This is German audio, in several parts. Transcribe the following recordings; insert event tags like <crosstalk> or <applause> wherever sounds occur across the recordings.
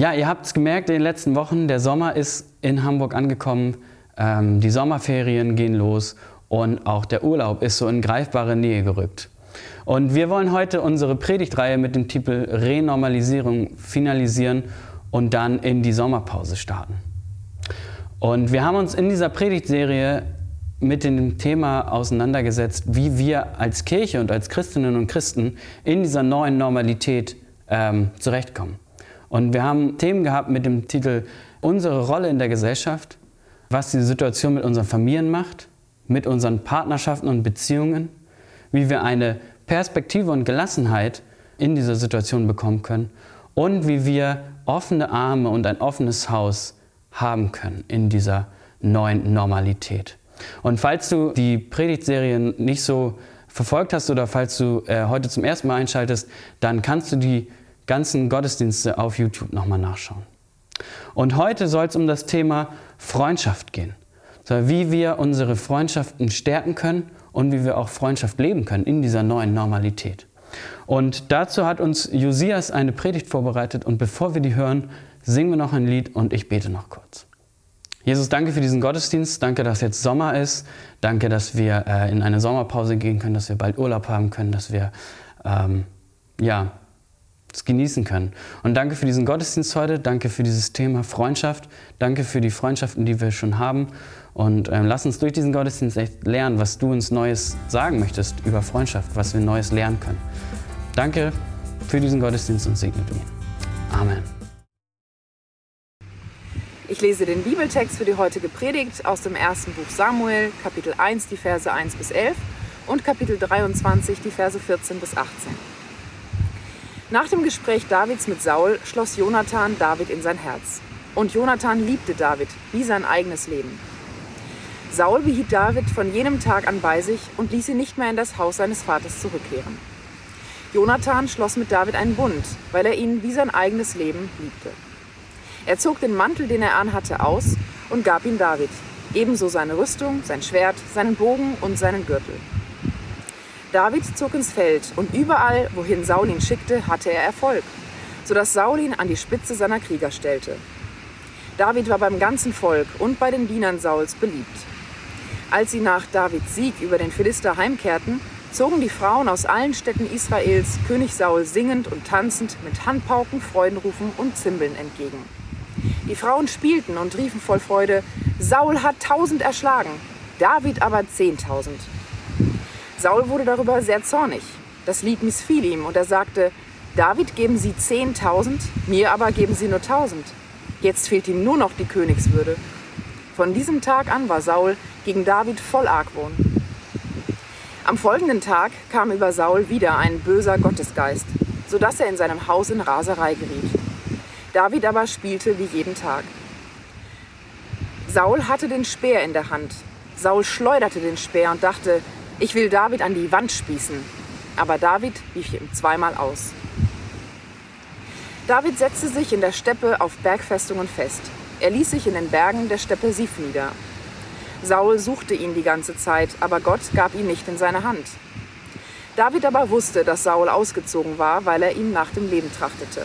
Ja, ihr habt es gemerkt in den letzten Wochen, der Sommer ist in Hamburg angekommen, ähm, die Sommerferien gehen los und auch der Urlaub ist so in greifbare Nähe gerückt. Und wir wollen heute unsere Predigtreihe mit dem Titel Renormalisierung finalisieren und dann in die Sommerpause starten. Und wir haben uns in dieser Predigtserie mit dem Thema auseinandergesetzt, wie wir als Kirche und als Christinnen und Christen in dieser neuen Normalität ähm, zurechtkommen. Und wir haben Themen gehabt mit dem Titel Unsere Rolle in der Gesellschaft, was die Situation mit unseren Familien macht, mit unseren Partnerschaften und Beziehungen, wie wir eine Perspektive und Gelassenheit in dieser Situation bekommen können und wie wir offene Arme und ein offenes Haus haben können in dieser neuen Normalität. Und falls du die Predigtserien nicht so verfolgt hast oder falls du äh, heute zum ersten Mal einschaltest, dann kannst du die ganzen Gottesdienste auf YouTube nochmal nachschauen. Und heute soll es um das Thema Freundschaft gehen. Wie wir unsere Freundschaften stärken können und wie wir auch Freundschaft leben können in dieser neuen Normalität. Und dazu hat uns Josias eine Predigt vorbereitet und bevor wir die hören, singen wir noch ein Lied und ich bete noch kurz. Jesus, danke für diesen Gottesdienst. Danke, dass jetzt Sommer ist. Danke, dass wir äh, in eine Sommerpause gehen können, dass wir bald Urlaub haben können, dass wir ähm, ja, es genießen können. Und danke für diesen Gottesdienst heute, danke für dieses Thema Freundschaft, danke für die Freundschaften, die wir schon haben. Und ähm, lass uns durch diesen Gottesdienst echt lernen, was du uns Neues sagen möchtest über Freundschaft, was wir Neues lernen können. Danke für diesen Gottesdienst und segne du ihn. Amen. Ich lese den Bibeltext für die heutige Predigt aus dem ersten Buch Samuel, Kapitel 1, die Verse 1 bis 11 und Kapitel 23, die Verse 14 bis 18. Nach dem Gespräch Davids mit Saul schloss Jonathan David in sein Herz. Und Jonathan liebte David wie sein eigenes Leben. Saul behielt David von jenem Tag an bei sich und ließ ihn nicht mehr in das Haus seines Vaters zurückkehren. Jonathan schloss mit David einen Bund, weil er ihn wie sein eigenes Leben liebte. Er zog den Mantel, den er anhatte, aus und gab ihn David, ebenso seine Rüstung, sein Schwert, seinen Bogen und seinen Gürtel. David zog ins Feld und überall, wohin Saul ihn schickte, hatte er Erfolg, sodass Saul ihn an die Spitze seiner Krieger stellte. David war beim ganzen Volk und bei den Dienern Sauls beliebt. Als sie nach Davids Sieg über den Philister heimkehrten, zogen die Frauen aus allen Städten Israels König Saul singend und tanzend mit Handpauken, Freudenrufen und Zimbeln entgegen. Die Frauen spielten und riefen voll Freude, Saul hat tausend erschlagen, David aber zehntausend. Saul wurde darüber sehr zornig. Das Lied missfiel ihm und er sagte, David geben Sie 10.000, mir aber geben Sie nur 1.000. Jetzt fehlt ihm nur noch die Königswürde. Von diesem Tag an war Saul gegen David voll Argwohn. Am folgenden Tag kam über Saul wieder ein böser Gottesgeist, sodass er in seinem Haus in Raserei geriet. David aber spielte wie jeden Tag. Saul hatte den Speer in der Hand. Saul schleuderte den Speer und dachte, ich will David an die Wand spießen. Aber David rief ihm zweimal aus. David setzte sich in der Steppe auf Bergfestungen fest. Er ließ sich in den Bergen der Steppe Sif nieder. Saul suchte ihn die ganze Zeit, aber Gott gab ihn nicht in seine Hand. David aber wusste, dass Saul ausgezogen war, weil er ihm nach dem Leben trachtete.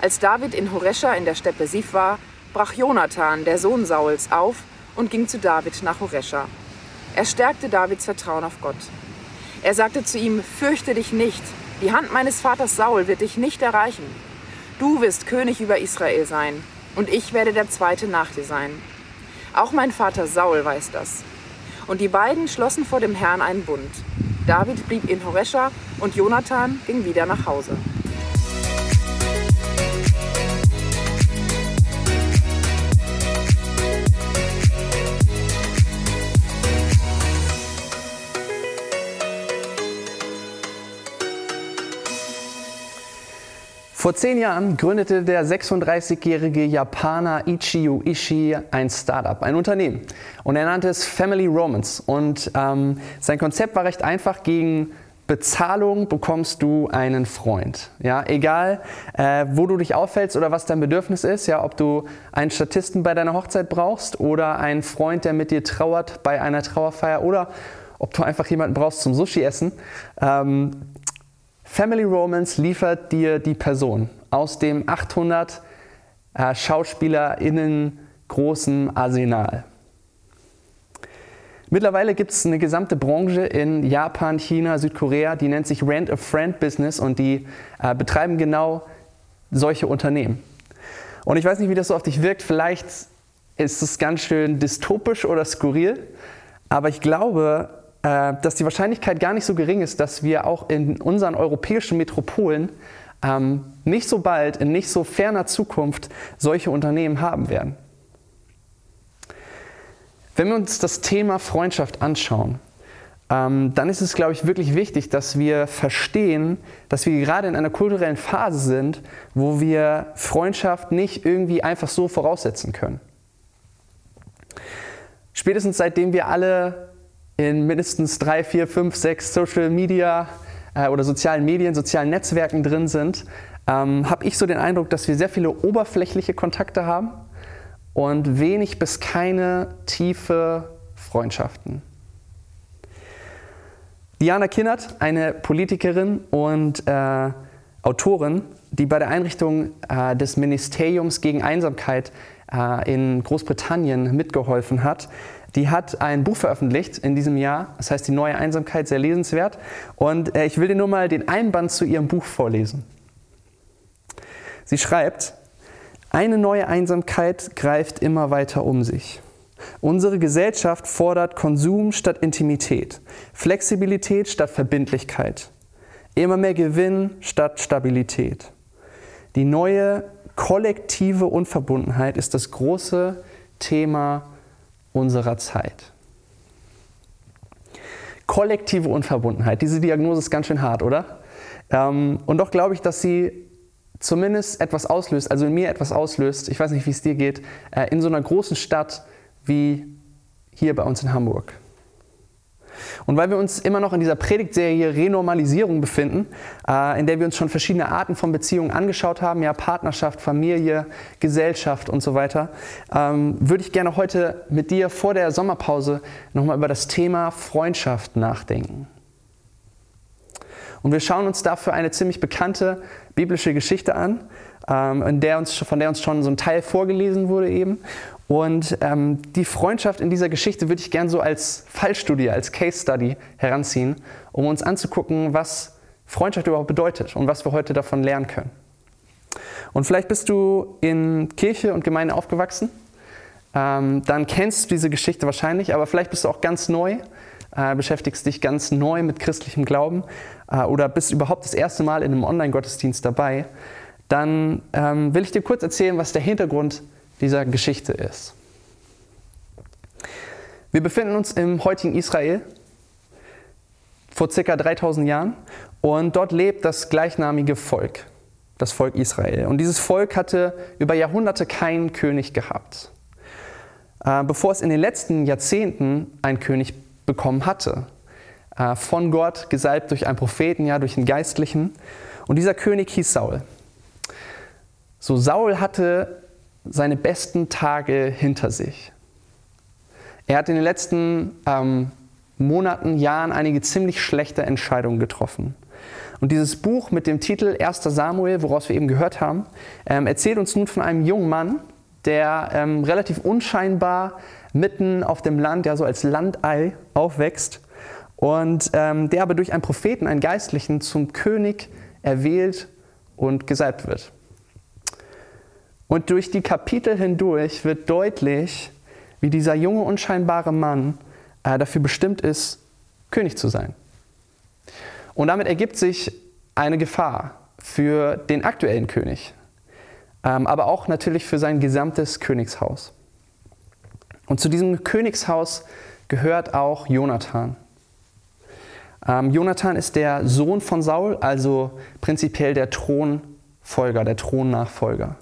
Als David in Horesha in der Steppe Sif war, brach Jonathan, der Sohn Sauls, auf und ging zu David nach Horesha. Er stärkte Davids Vertrauen auf Gott. Er sagte zu ihm, fürchte dich nicht, die Hand meines Vaters Saul wird dich nicht erreichen. Du wirst König über Israel sein, und ich werde der Zweite nach dir sein. Auch mein Vater Saul weiß das. Und die beiden schlossen vor dem Herrn einen Bund. David blieb in Horesha und Jonathan ging wieder nach Hause. Vor zehn Jahren gründete der 36-jährige Japaner Ichio Ishii ein Startup, ein Unternehmen. Und er nannte es Family Romance. Und ähm, sein Konzept war recht einfach. Gegen Bezahlung bekommst du einen Freund. Ja, egal, äh, wo du dich auffällst oder was dein Bedürfnis ist, ja, ob du einen Statisten bei deiner Hochzeit brauchst oder einen Freund, der mit dir trauert bei einer Trauerfeier oder ob du einfach jemanden brauchst zum Sushi essen. Ähm, Family Romance liefert dir die Person aus dem 800 äh, SchauspielerInnen großem Arsenal. Mittlerweile gibt es eine gesamte Branche in Japan, China, Südkorea, die nennt sich Rent-a-Friend-Business und die äh, betreiben genau solche Unternehmen. Und ich weiß nicht, wie das so auf dich wirkt. Vielleicht ist es ganz schön dystopisch oder skurril, aber ich glaube, dass die Wahrscheinlichkeit gar nicht so gering ist, dass wir auch in unseren europäischen Metropolen ähm, nicht so bald, in nicht so ferner Zukunft solche Unternehmen haben werden. Wenn wir uns das Thema Freundschaft anschauen, ähm, dann ist es, glaube ich, wirklich wichtig, dass wir verstehen, dass wir gerade in einer kulturellen Phase sind, wo wir Freundschaft nicht irgendwie einfach so voraussetzen können. Spätestens seitdem wir alle in mindestens drei, vier, fünf, sechs Social Media äh, oder sozialen Medien, sozialen Netzwerken drin sind, ähm, habe ich so den Eindruck, dass wir sehr viele oberflächliche Kontakte haben und wenig bis keine tiefe Freundschaften. Diana Kinnert, eine Politikerin und äh, Autorin, die bei der Einrichtung äh, des Ministeriums gegen Einsamkeit äh, in Großbritannien mitgeholfen hat, die hat ein Buch veröffentlicht in diesem Jahr, das heißt Die neue Einsamkeit, sehr lesenswert. Und äh, ich will dir nur mal den Einband zu ihrem Buch vorlesen. Sie schreibt, eine neue Einsamkeit greift immer weiter um sich. Unsere Gesellschaft fordert Konsum statt Intimität, Flexibilität statt Verbindlichkeit, immer mehr Gewinn statt Stabilität. Die neue kollektive Unverbundenheit ist das große Thema unserer Zeit. Kollektive Unverbundenheit, diese Diagnose ist ganz schön hart, oder? Ähm, und doch glaube ich, dass sie zumindest etwas auslöst, also in mir etwas auslöst, ich weiß nicht, wie es dir geht, äh, in so einer großen Stadt wie hier bei uns in Hamburg. Und weil wir uns immer noch in dieser Predigtserie Renormalisierung befinden, äh, in der wir uns schon verschiedene Arten von Beziehungen angeschaut haben, ja Partnerschaft, Familie, Gesellschaft und so weiter, ähm, würde ich gerne heute mit dir vor der Sommerpause nochmal über das Thema Freundschaft nachdenken. Und wir schauen uns dafür eine ziemlich bekannte biblische Geschichte an, ähm, in der uns, von der uns schon so ein Teil vorgelesen wurde eben. Und ähm, die Freundschaft in dieser Geschichte würde ich gerne so als Fallstudie, als Case Study heranziehen, um uns anzugucken, was Freundschaft überhaupt bedeutet und was wir heute davon lernen können. Und vielleicht bist du in Kirche und Gemeinde aufgewachsen, ähm, dann kennst du diese Geschichte wahrscheinlich, aber vielleicht bist du auch ganz neu äh, beschäftigst dich ganz neu mit christlichem Glauben äh, oder bist überhaupt das erste Mal in einem Online-Gottesdienst dabei, dann ähm, will ich dir kurz erzählen, was der Hintergrund dieser Geschichte ist. Wir befinden uns im heutigen Israel vor circa 3000 Jahren und dort lebt das gleichnamige Volk, das Volk Israel. Und dieses Volk hatte über Jahrhunderte keinen König gehabt. Äh, bevor es in den letzten Jahrzehnten einen König bekommen hatte. Äh, von Gott, gesalbt durch einen Propheten, ja, durch einen Geistlichen. Und dieser König hieß Saul. So, Saul hatte seine besten Tage hinter sich. Er hat in den letzten ähm, Monaten, Jahren einige ziemlich schlechte Entscheidungen getroffen. Und dieses Buch mit dem Titel 1. Samuel, woraus wir eben gehört haben, ähm, erzählt uns nun von einem jungen Mann, der ähm, relativ unscheinbar mitten auf dem Land, ja so als Landei aufwächst und ähm, der aber durch einen Propheten, einen Geistlichen, zum König erwählt und gesalbt wird. Und durch die Kapitel hindurch wird deutlich, wie dieser junge, unscheinbare Mann äh, dafür bestimmt ist, König zu sein. Und damit ergibt sich eine Gefahr für den aktuellen König, ähm, aber auch natürlich für sein gesamtes Königshaus. Und zu diesem Königshaus gehört auch Jonathan. Ähm, Jonathan ist der Sohn von Saul, also prinzipiell der Thronfolger, der Thronnachfolger.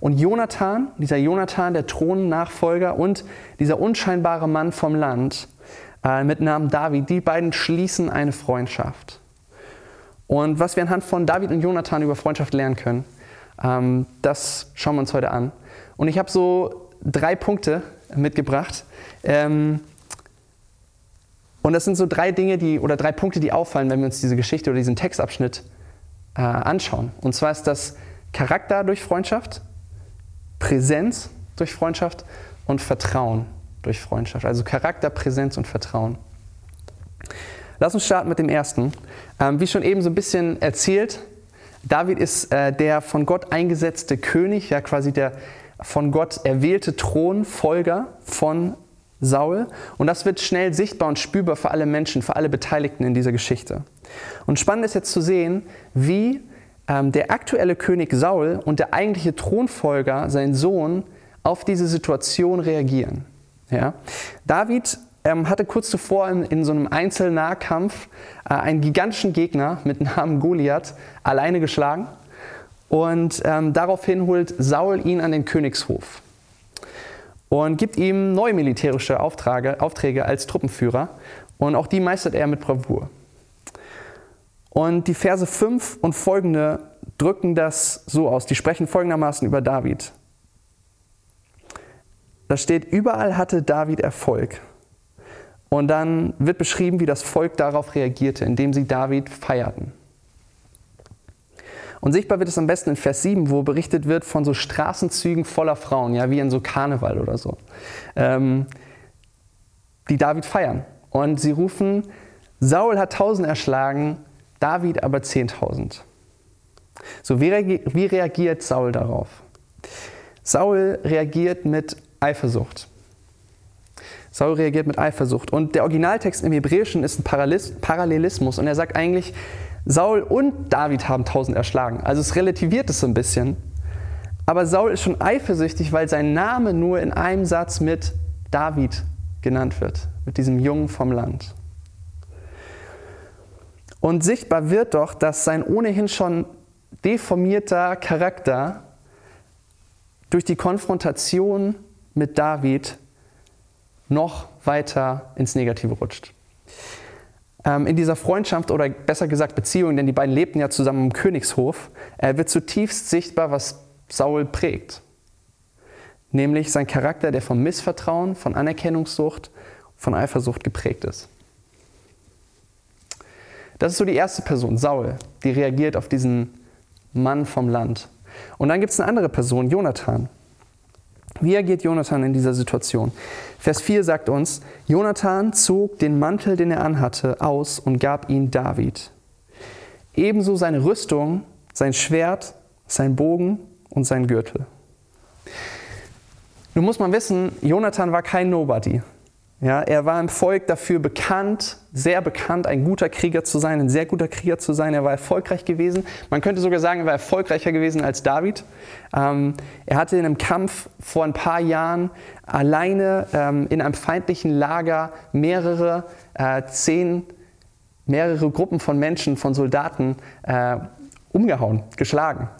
Und Jonathan, dieser Jonathan, der Thronnachfolger und dieser unscheinbare Mann vom Land äh, mit Namen David, die beiden schließen eine Freundschaft. Und was wir anhand von David und Jonathan über Freundschaft lernen können, ähm, das schauen wir uns heute an. Und ich habe so drei Punkte mitgebracht. Ähm, und das sind so drei Dinge, die oder drei Punkte, die auffallen, wenn wir uns diese Geschichte oder diesen Textabschnitt äh, anschauen. Und zwar ist das Charakter durch Freundschaft, Präsenz durch Freundschaft und Vertrauen durch Freundschaft. Also Charakter, Präsenz und Vertrauen. Lass uns starten mit dem ersten. Ähm, wie schon eben so ein bisschen erzählt, David ist äh, der von Gott eingesetzte König, ja quasi der von Gott erwählte Thronfolger von Saul. Und das wird schnell sichtbar und spürbar für alle Menschen, für alle Beteiligten in dieser Geschichte. Und spannend ist jetzt zu sehen, wie der aktuelle König Saul und der eigentliche Thronfolger, sein Sohn, auf diese Situation reagieren. Ja? David ähm, hatte kurz zuvor in, in so einem Einzelnahkampf äh, einen gigantischen Gegner mit Namen Goliath alleine geschlagen. Und ähm, daraufhin holt Saul ihn an den Königshof und gibt ihm neue militärische Aufträge, Aufträge als Truppenführer. Und auch die meistert er mit Bravour. Und die Verse 5 und folgende drücken das so aus. Die sprechen folgendermaßen über David. Da steht, überall hatte David Erfolg. Und dann wird beschrieben, wie das Volk darauf reagierte, indem sie David feierten. Und sichtbar wird es am besten in Vers 7, wo berichtet wird von so Straßenzügen voller Frauen, ja, wie in so Karneval oder so, ähm, die David feiern. Und sie rufen, Saul hat tausend erschlagen, David aber zehntausend. So, wie, reagiert Saul darauf? Saul reagiert mit Eifersucht. Saul reagiert mit Eifersucht. Und der Originaltext im Hebräischen ist ein Parallelismus. Und er sagt eigentlich, Saul und David haben tausend erschlagen. Also es relativiert es so ein bisschen. Aber Saul ist schon eifersüchtig, weil sein Name nur in einem Satz mit David genannt wird, mit diesem Jungen vom Land. Und sichtbar wird doch, dass sein ohnehin schon deformierter Charakter durch die Konfrontation mit David noch weiter ins Negative rutscht. Ähm, in dieser Freundschaft oder besser gesagt Beziehung, denn die beiden lebten ja zusammen im Königshof, äh, wird zutiefst sichtbar, was Saul prägt. Nämlich sein Charakter, der von Missvertrauen, von Anerkennungssucht, von Eifersucht geprägt ist. Das ist so die erste Person, Saul, die reagiert auf diesen Mann vom Land. Und dann gibt es eine andere Person, Jonathan. Wie reagiert Jonathan in dieser Situation? Vers 4 sagt uns, Jonathan zog den Mantel, den er anhatte, aus und gab ihn David. Ebenso seine Rüstung, sein Schwert, sein Bogen und sein Gürtel. Nun muss man wissen, Jonathan war kein Nobody. Ja, er war im Volk dafür bekannt, sehr bekannt, ein guter Krieger zu sein, ein sehr guter Krieger zu sein. Er war erfolgreich gewesen. Man könnte sogar sagen, er war erfolgreicher gewesen als David. Ähm, er hatte in einem Kampf vor ein paar Jahren alleine ähm, in einem feindlichen Lager mehrere, äh, zehn, mehrere Gruppen von Menschen, von Soldaten äh, umgehauen, geschlagen.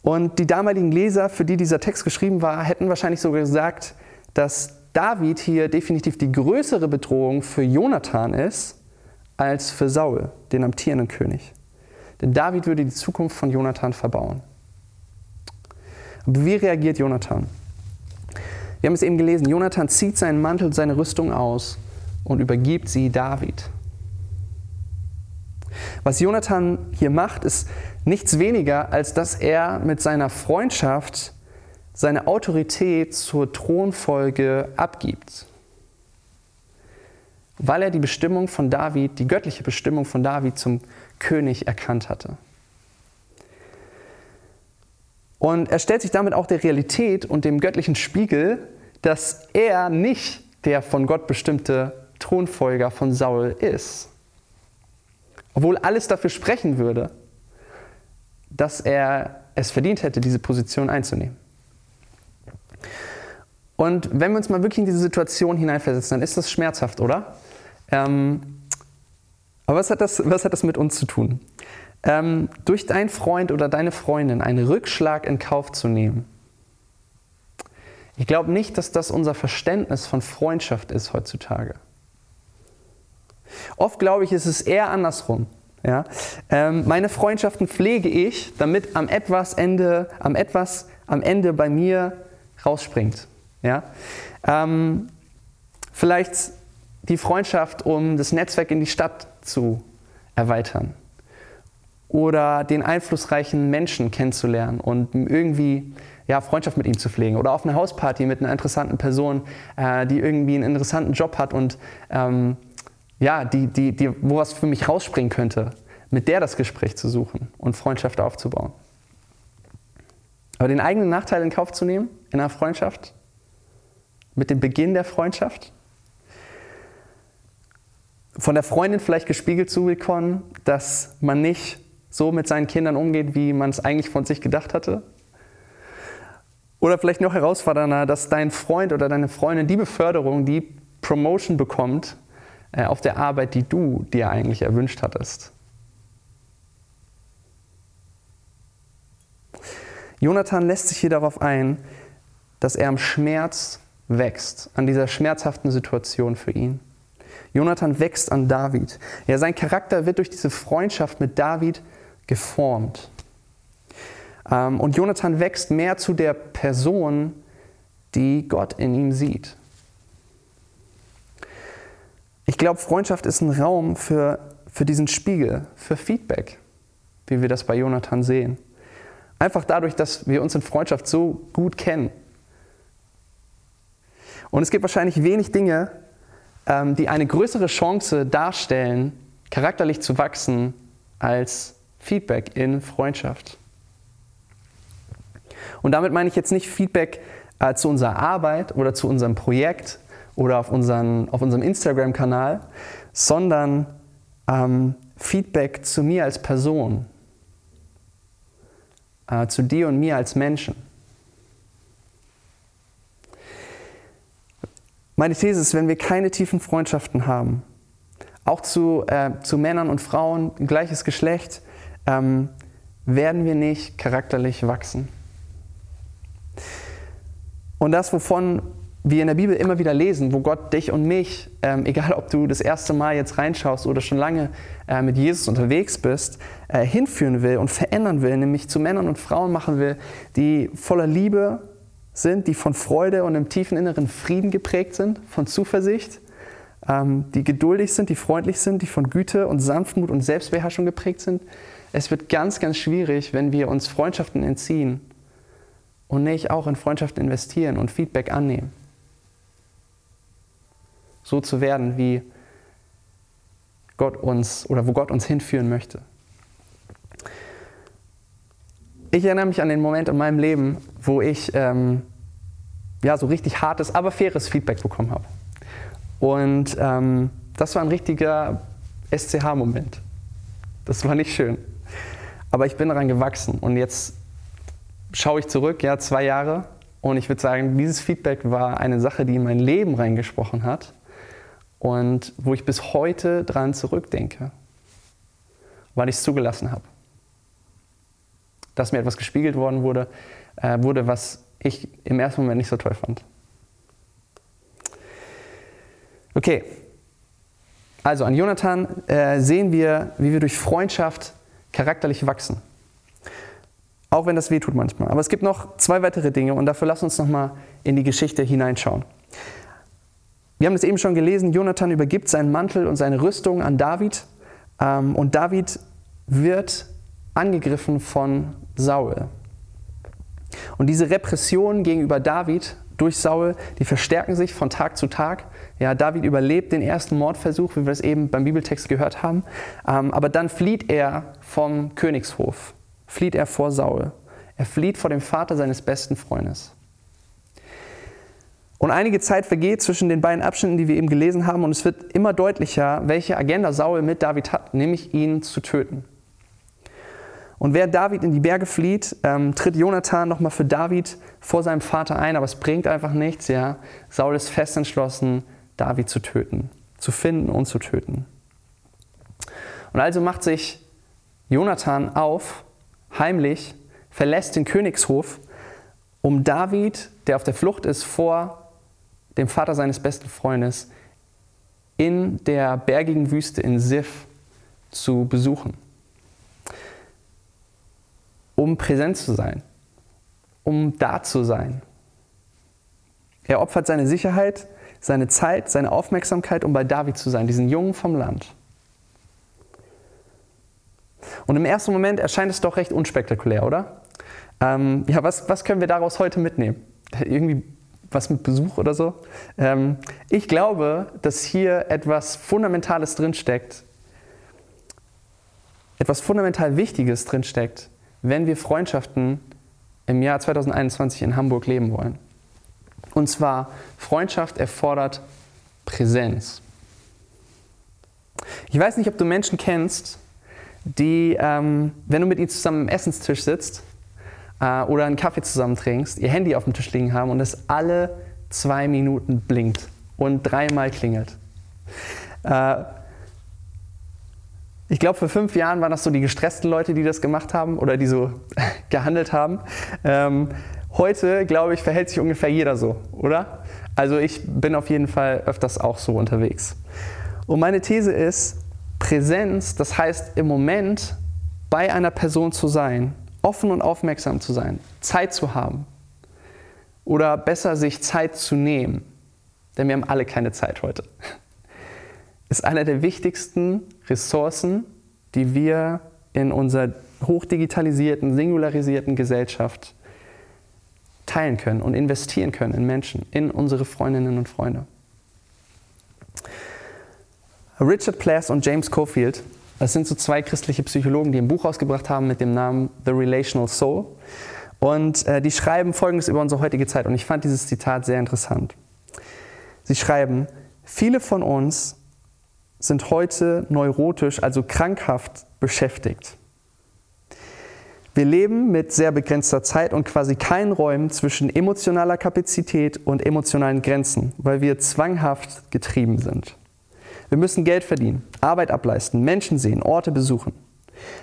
Und die damaligen Leser, für die dieser Text geschrieben war, hätten wahrscheinlich sogar gesagt, dass David hier definitiv die größere Bedrohung für Jonathan ist als für Saul, den amtierenden König. Denn David würde die Zukunft von Jonathan verbauen. Aber wie reagiert Jonathan? Wir haben es eben gelesen, Jonathan zieht seinen Mantel, seine Rüstung aus und übergibt sie David. Was Jonathan hier macht, ist nichts weniger, als dass er mit seiner Freundschaft seine Autorität zur Thronfolge abgibt, weil er die Bestimmung von David, die göttliche Bestimmung von David zum König erkannt hatte. Und er stellt sich damit auch der Realität und dem göttlichen Spiegel, dass er nicht der von Gott bestimmte Thronfolger von Saul ist. Obwohl alles dafür sprechen würde, dass er es verdient hätte, diese Position einzunehmen. Und wenn wir uns mal wirklich in diese Situation hineinversetzen, dann ist das schmerzhaft, oder? Ähm, aber was hat, das, was hat das mit uns zu tun? Ähm, durch deinen Freund oder deine Freundin einen Rückschlag in Kauf zu nehmen. Ich glaube nicht, dass das unser Verständnis von Freundschaft ist heutzutage. Oft glaube ich, ist es eher andersrum. Ja? Ähm, meine Freundschaften pflege ich, damit am etwas Ende, am etwas am Ende bei mir rausspringt. Ja? Ähm, vielleicht die Freundschaft, um das Netzwerk in die Stadt zu erweitern. oder den einflussreichen Menschen kennenzulernen und irgendwie ja, Freundschaft mit ihm zu pflegen oder auf eine Hausparty mit einer interessanten Person, äh, die irgendwie einen interessanten Job hat und ähm, ja, die, die, die, wo was für mich rausspringen könnte, mit der das Gespräch zu suchen und Freundschaft aufzubauen. Aber den eigenen Nachteil in Kauf zu nehmen in einer Freundschaft, mit dem Beginn der Freundschaft, von der Freundin vielleicht gespiegelt zu bekommen, dass man nicht so mit seinen Kindern umgeht, wie man es eigentlich von sich gedacht hatte. Oder vielleicht noch herausfordernder, dass dein Freund oder deine Freundin die Beförderung, die Promotion bekommt äh, auf der Arbeit, die du dir eigentlich erwünscht hattest. Jonathan lässt sich hier darauf ein, dass er am Schmerz wächst, an dieser schmerzhaften Situation für ihn. Jonathan wächst an David. Ja, sein Charakter wird durch diese Freundschaft mit David geformt. Ähm, und Jonathan wächst mehr zu der Person, die Gott in ihm sieht. Ich glaube, Freundschaft ist ein Raum für, für diesen Spiegel, für Feedback, wie wir das bei Jonathan sehen. Einfach dadurch, dass wir uns in Freundschaft so gut kennen. Und es gibt wahrscheinlich wenig Dinge, ähm, die eine größere Chance darstellen, charakterlich zu wachsen, als Feedback in Freundschaft. Und damit meine ich jetzt nicht Feedback äh, zu unserer Arbeit oder zu unserem Projekt oder auf, unseren, auf unserem Instagram-Kanal, sondern ähm, Feedback zu mir als Person, äh, zu dir und mir als Menschen. Meine These ist, wenn wir keine tiefen Freundschaften haben, auch zu, äh, zu Männern und Frauen, gleiches Geschlecht, ähm, werden wir nicht charakterlich wachsen. Und das, wovon wir in der Bibel immer wieder lesen, wo Gott dich und mich, ähm, <laughs> egal ob du das erste Mal jetzt reinschaust oder schon lange äh, mit Jesus unterwegs bist, äh, hinführen will und verändern will, nämlich zu Männern und Frauen machen will, die voller Liebe sind, die von Freude und im tiefen inneren Frieden geprägt sind, von Zuversicht, ähm, die geduldig sind, die freundlich sind, die von Güte und Sanftmut und Selbstbeherrschung geprägt sind. Es wird ganz, ganz schwierig, wenn wir uns Freundschaften entziehen und nicht auch in Freundschaft investieren und Feedback annehmen. So zu werden, wie Gott uns oder wo Gott uns hinführen möchte. Ich erinnere mich an den Moment in meinem Leben, wo ich ähm, ja, so richtig hartes, aber faires Feedback bekommen habe. Und ähm, das war ein richtiger SCH-Moment. Das war nicht schön. Aber ich bin daran gewachsen und jetzt schaue ich zurück, ja, zwei Jahre. Und ich würde sagen, dieses Feedback war eine Sache, die in mein Leben reingesprochen hat und wo ich bis heute dran zurückdenke, weil ich es zugelassen habe. Dass mir etwas gespiegelt worden wurde, äh, wurde, was ich im ersten Moment nicht so toll fand. Okay, also an Jonathan äh, sehen wir, wie wir durch Freundschaft charakterlich wachsen. Auch wenn das weh tut manchmal. Aber es gibt noch zwei weitere Dinge und dafür lass uns nochmal in die Geschichte hineinschauen. Wir haben es eben schon gelesen, Jonathan übergibt seinen Mantel und seine Rüstung an David ähm, und David wird angegriffen von Saul. Und diese Repressionen gegenüber David durch Saul, die verstärken sich von Tag zu Tag. Ja, David überlebt den ersten Mordversuch, wie wir es eben beim Bibeltext gehört haben. Ähm, aber dann flieht er vom Königshof flieht er vor Saul. Er flieht vor dem Vater seines besten Freundes. Und einige Zeit vergeht zwischen den beiden Abschnitten, die wir eben gelesen haben, und es wird immer deutlicher, welche Agenda Saul mit David hat, nämlich ihn zu töten. Und während David in die Berge flieht, ähm, tritt Jonathan nochmal für David vor seinem Vater ein, aber es bringt einfach nichts. Ja? Saul ist fest entschlossen, David zu töten, zu finden und zu töten. Und also macht sich Jonathan auf heimlich, verlässt den Königshof, um David, der auf der Flucht ist vor dem Vater seines besten Freundes, in der bergigen Wüste in Sif zu besuchen. Um präsent zu sein, um da zu sein. Er opfert seine Sicherheit, seine Zeit, seine Aufmerksamkeit, um bei David zu sein, diesen Jungen vom Land. Und im ersten Moment erscheint es doch recht unspektakulär, oder? Ähm, ja, was, was können wir daraus heute mitnehmen? Irgendwie was mit Besuch oder so? Ähm, ich glaube, dass hier etwas Fundamentales drinsteckt, etwas fundamental Wichtiges drinsteckt, wenn wir Freundschaften im Jahr 2021 in Hamburg leben wollen. Und zwar, Freundschaft erfordert Präsenz. Ich weiß nicht, ob du Menschen kennst, die, ähm, wenn du mit ihnen zusammen am Essenstisch sitzt äh, oder einen Kaffee zusammen trinkst, ihr Handy auf dem Tisch liegen haben und es alle zwei Minuten blinkt und dreimal klingelt. Äh, ich glaube, vor fünf Jahren waren das so die gestressten Leute, die das gemacht haben oder die so <laughs> gehandelt haben. Ähm, heute, glaube ich, verhält sich ungefähr jeder so, oder? Also ich bin auf jeden Fall öfters auch so unterwegs. Und meine These ist, Präsenz, das heißt im Moment bei einer Person zu sein, offen und aufmerksam zu sein, Zeit zu haben oder besser sich Zeit zu nehmen, denn wir haben alle keine Zeit heute, ist einer der wichtigsten Ressourcen, die wir in unserer hochdigitalisierten, singularisierten Gesellschaft teilen können und investieren können in Menschen, in unsere Freundinnen und Freunde. Richard Plass und James Cofield, das sind so zwei christliche Psychologen, die ein Buch rausgebracht haben mit dem Namen The Relational Soul. Und äh, die schreiben Folgendes über unsere heutige Zeit. Und ich fand dieses Zitat sehr interessant. Sie schreiben, viele von uns sind heute neurotisch, also krankhaft beschäftigt. Wir leben mit sehr begrenzter Zeit und quasi keinen Räumen zwischen emotionaler Kapazität und emotionalen Grenzen, weil wir zwanghaft getrieben sind. Wir müssen Geld verdienen, Arbeit ableisten, Menschen sehen, Orte besuchen.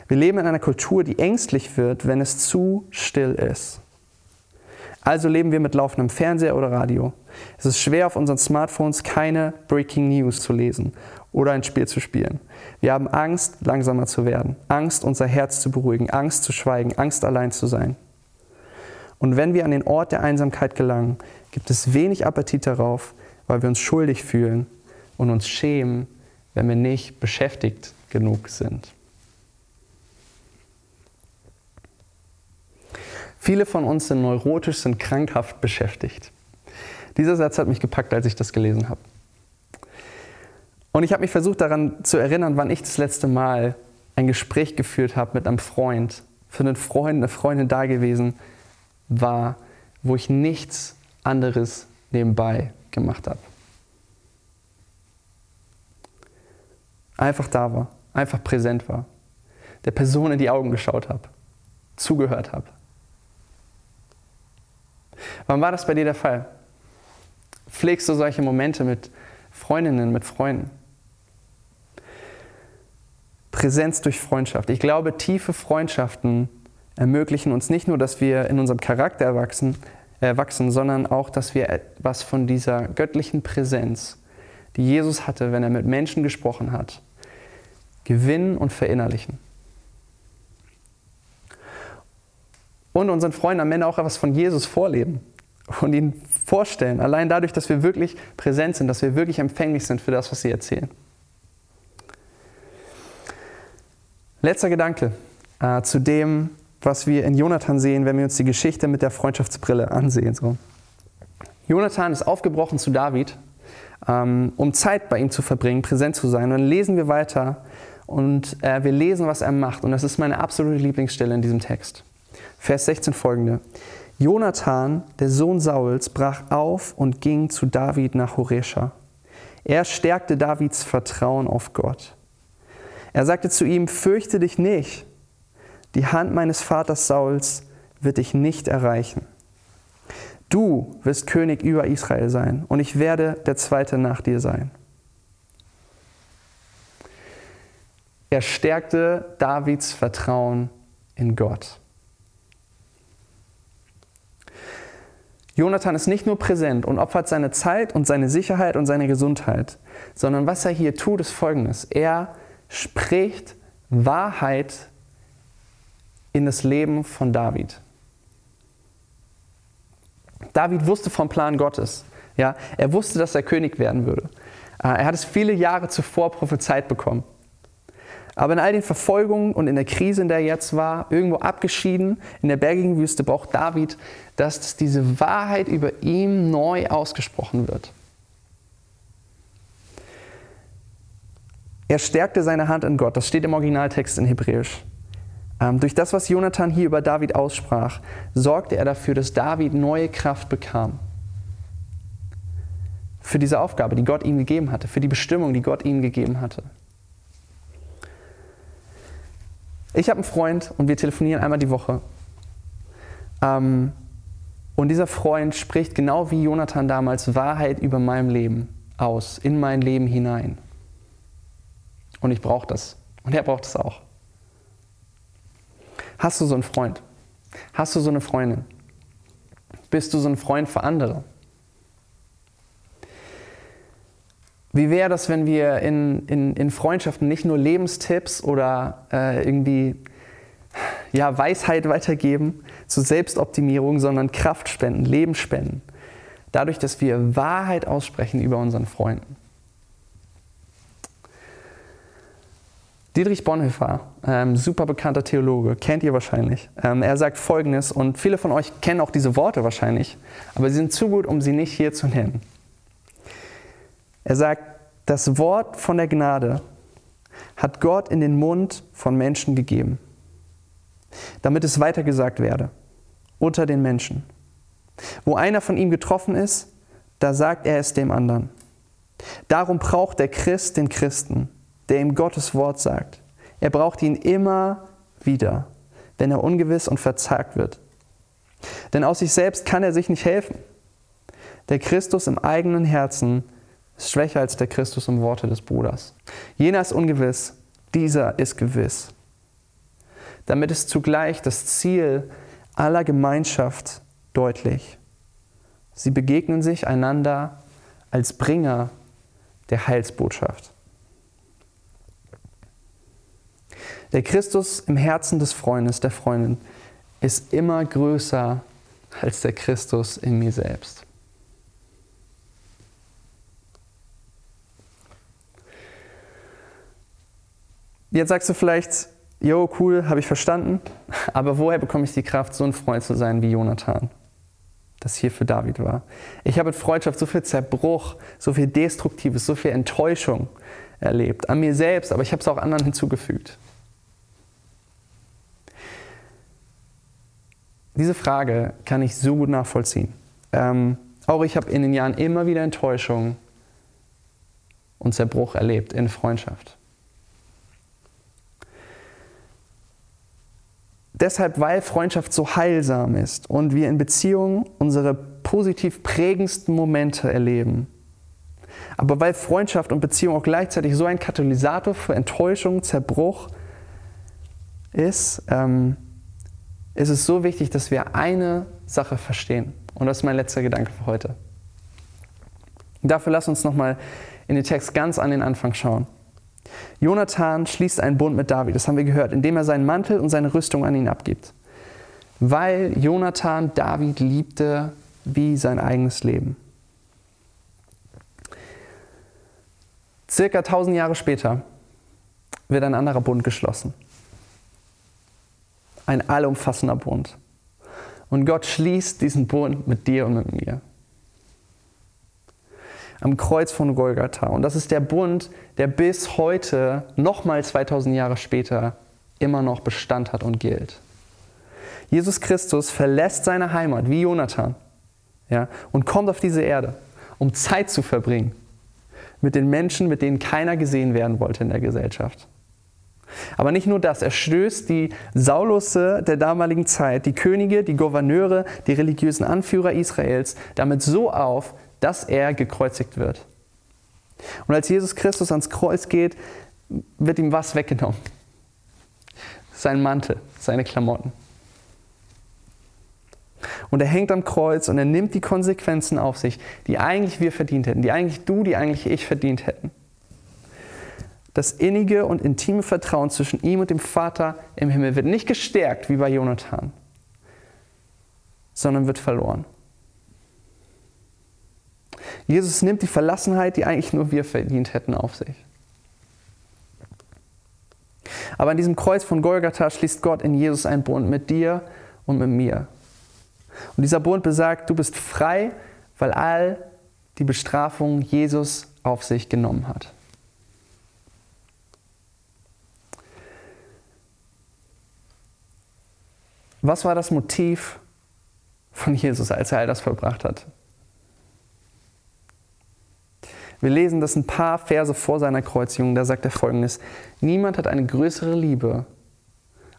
Wir leben in einer Kultur, die ängstlich wird, wenn es zu still ist. Also leben wir mit laufendem Fernseher oder Radio. Es ist schwer, auf unseren Smartphones keine Breaking News zu lesen oder ein Spiel zu spielen. Wir haben Angst, langsamer zu werden, Angst, unser Herz zu beruhigen, Angst zu schweigen, Angst, allein zu sein. Und wenn wir an den Ort der Einsamkeit gelangen, gibt es wenig Appetit darauf, weil wir uns schuldig fühlen und uns schämen, wenn wir nicht beschäftigt genug sind. Viele von uns sind neurotisch, sind krankhaft beschäftigt. Dieser Satz hat mich gepackt, als ich das gelesen habe. Und ich habe mich versucht daran zu erinnern, wann ich das letzte Mal ein Gespräch geführt habe mit einem Freund, für einen Freund, eine Freundin da gewesen war, wo ich nichts anderes nebenbei gemacht habe. Einfach da war, einfach präsent war, der Person in die Augen geschaut habe, zugehört habe. Wann war das bei dir der Fall? Pflegst du solche Momente mit Freundinnen, mit Freunden? Präsenz durch Freundschaft. Ich glaube, tiefe Freundschaften ermöglichen uns nicht nur, dass wir in unserem Charakter erwachsen, äh, wachsen, sondern auch, dass wir etwas von dieser göttlichen Präsenz, die Jesus hatte, wenn er mit Menschen gesprochen hat, gewinnen und verinnerlichen. Und unseren Freunden am Ende auch etwas von Jesus vorleben und ihnen vorstellen, allein dadurch, dass wir wirklich präsent sind, dass wir wirklich empfänglich sind für das, was sie erzählen. Letzter Gedanke äh, zu dem, was wir in Jonathan sehen, wenn wir uns die Geschichte mit der Freundschaftsbrille ansehen. So. Jonathan ist aufgebrochen zu David, ähm, um Zeit bei ihm zu verbringen, präsent zu sein. Und dann lesen wir weiter und äh, wir lesen, was er macht. Und das ist meine absolute Lieblingsstelle in diesem Text. Vers 16 folgende. Jonathan, der Sohn Sauls, brach auf und ging zu David nach Horesha. Er stärkte Davids Vertrauen auf Gott. Er sagte zu ihm, fürchte dich nicht, die Hand meines Vaters Sauls wird dich nicht erreichen. Du wirst König über Israel sein und ich werde der Zweite nach dir sein. Er stärkte Davids Vertrauen in Gott. Jonathan ist nicht nur präsent und opfert seine Zeit und seine Sicherheit und seine Gesundheit, sondern was er hier tut, ist folgendes. Er spricht Wahrheit in das Leben von David. David wusste vom Plan Gottes. Ja, er wusste, dass er König werden würde. Äh, er hat es viele Jahre zuvor prophezeit bekommen. Aber in all den Verfolgungen und in der Krise, in der er jetzt war, irgendwo abgeschieden in der bergigen Wüste, braucht David, dass diese Wahrheit über ihm neu ausgesprochen wird. Er stärkte seine Hand in Gott. Das steht im Originaltext in Hebräisch. Ähm, durch das, was Jonathan hier über David aussprach, sorgte er dafür, dass David neue Kraft bekam. Für diese Aufgabe, die Gott ihm gegeben hatte, für die Bestimmung, die Gott ihm gegeben hatte. Ich habe einen Freund und wir telefonieren einmal die Woche. Ähm, und dieser Freund spricht genau wie Jonathan damals Wahrheit über mein Leben aus, in mein Leben hinein. Und ich brauche das. Und er braucht es auch. Hast du so einen Freund? Hast du so eine Freundin? Bist du so ein Freund für andere? Wie wäre das, wenn wir in, in, in Freundschaften nicht nur Lebenstipps oder äh, irgendwie ja, Weisheit weitergeben zur Selbstoptimierung, sondern Kraft spenden, Leben spenden? Dadurch, dass wir Wahrheit aussprechen über unseren Freunden. Dietrich Bonhoeffer, ähm, super bekannter Theologe, kennt ihr wahrscheinlich. Ähm, er sagt Folgendes, und viele von euch kennen auch diese Worte wahrscheinlich, aber sie sind zu gut, um sie nicht hier zu nennen. Er sagt, das Wort von der Gnade hat Gott in den Mund von Menschen gegeben, damit es weitergesagt werde unter den Menschen. Wo einer von ihm getroffen ist, da sagt er es dem anderen. Darum braucht der Christ den Christen der ihm Gottes Wort sagt. Er braucht ihn immer wieder, wenn er ungewiss und verzagt wird. Denn aus sich selbst kann er sich nicht helfen. Der Christus im eigenen Herzen ist schwächer als der Christus im Worte des Bruders. Jener ist ungewiss, dieser ist gewiss. Damit ist zugleich das Ziel aller Gemeinschaft deutlich. Sie begegnen sich einander als Bringer der Heilsbotschaft. Der Christus im Herzen des Freundes, der Freundin, ist immer größer als der Christus in mir selbst. Jetzt sagst du vielleicht, jo, cool, habe ich verstanden, aber woher bekomme ich die Kraft, so ein Freund zu sein wie Jonathan, das hier für David war? Ich habe mit Freundschaft so viel Zerbruch, so viel Destruktives, so viel Enttäuschung erlebt, an mir selbst, aber ich habe es auch anderen hinzugefügt. Diese Frage kann ich so gut nachvollziehen. Ähm, auch ich habe in den Jahren immer wieder Enttäuschung und Zerbruch erlebt in Freundschaft. Deshalb, weil Freundschaft so heilsam ist und wir in Beziehungen unsere positiv prägendsten Momente erleben, aber weil Freundschaft und Beziehung auch gleichzeitig so ein Katalysator für Enttäuschung, Zerbruch ist, ähm, ist es so wichtig, dass wir eine Sache verstehen. Und das ist mein letzter Gedanke für heute. Dafür lass uns nochmal in den Text ganz an den Anfang schauen. Jonathan schließt einen Bund mit David, das haben wir gehört, indem er seinen Mantel und seine Rüstung an ihn abgibt. Weil Jonathan David liebte wie sein eigenes Leben. Circa 1000 Jahre später wird ein anderer Bund geschlossen ein allumfassender Bund. Und Gott schließt diesen Bund mit dir und mit mir. Am Kreuz von Golgatha. Und das ist der Bund, der bis heute, nochmal 2000 Jahre später, immer noch Bestand hat und gilt. Jesus Christus verlässt seine Heimat wie Jonathan ja, und kommt auf diese Erde, um Zeit zu verbringen mit den Menschen, mit denen keiner gesehen werden wollte in der Gesellschaft. Aber nicht nur das, er stößt die Saulusse der damaligen Zeit, die Könige, die Gouverneure, die religiösen Anführer Israels damit so auf, dass er gekreuzigt wird. Und als Jesus Christus ans Kreuz geht, wird ihm was weggenommen? Sein Mantel, seine Klamotten. Und er hängt am Kreuz und er nimmt die Konsequenzen auf sich, die eigentlich wir verdient hätten, die eigentlich du, die eigentlich ich verdient hätten. Das innige und intime Vertrauen zwischen ihm und dem Vater im Himmel wird nicht gestärkt wie bei Jonathan, sondern wird verloren. Jesus nimmt die Verlassenheit, die eigentlich nur wir verdient hätten, auf sich. Aber an diesem Kreuz von Golgatha schließt Gott in Jesus einen Bund mit dir und mit mir. Und dieser Bund besagt, du bist frei, weil all die Bestrafung Jesus auf sich genommen hat. Was war das Motiv von Jesus, als er all das vollbracht hat? Wir lesen das ein paar Verse vor seiner Kreuzigung. Da sagt er folgendes: Niemand hat eine größere Liebe,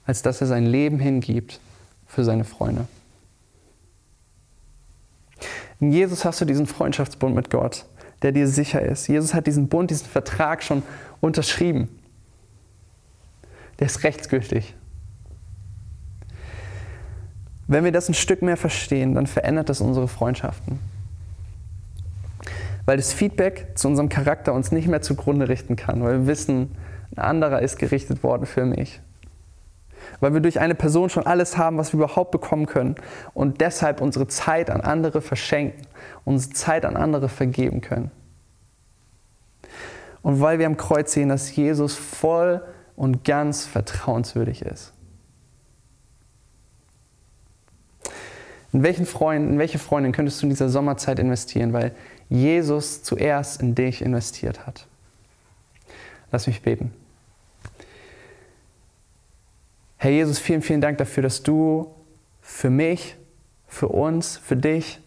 als dass er sein Leben hingibt für seine Freunde. In Jesus hast du diesen Freundschaftsbund mit Gott, der dir sicher ist. Jesus hat diesen Bund, diesen Vertrag schon unterschrieben. Der ist rechtsgültig. Wenn wir das ein Stück mehr verstehen, dann verändert das unsere Freundschaften weil das Feedback zu unserem Charakter uns nicht mehr zugrunde richten kann, weil wir wissen, ein anderer ist gerichtet worden für mich. Weil wir durch eine Person schon alles haben, was wir überhaupt bekommen können und deshalb unsere Zeit an andere verschenken, unsere Zeit an andere vergeben können. Und weil wir am Kreuz sehen, dass Jesus voll und ganz vertrauenswürdig ist. In welchen Freund, in welche Freundin könntest du in dieser Sommerzeit investieren? Weil Jesus zuerst in dich investiert hat. Lass mich beten. Herr Jesus, vielen, vielen Dank dafür, dass du für mich, für uns, für dich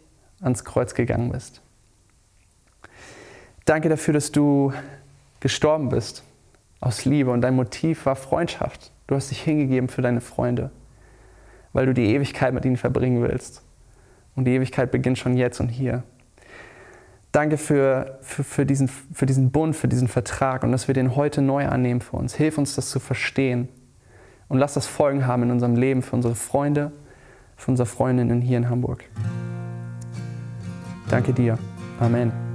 ans Kreuz gegangen bist. Danke dafür, dass du gestorben bist aus Liebe und dein Motiv war Freundschaft. Du hast dich hingegeben für deine Freunde, weil du die Ewigkeit mit ihnen verbringen willst. Und die Ewigkeit beginnt schon jetzt und hier. Danke für, für, für, diesen, für diesen Bund, für diesen Vertrag und dass wir den heute neu annehmen für uns. Hilf uns, das zu verstehen und lass das Folgen haben in unserem Leben für unsere Freunde, für unsere Freundinnen hier in Hamburg. Danke dir. Amen.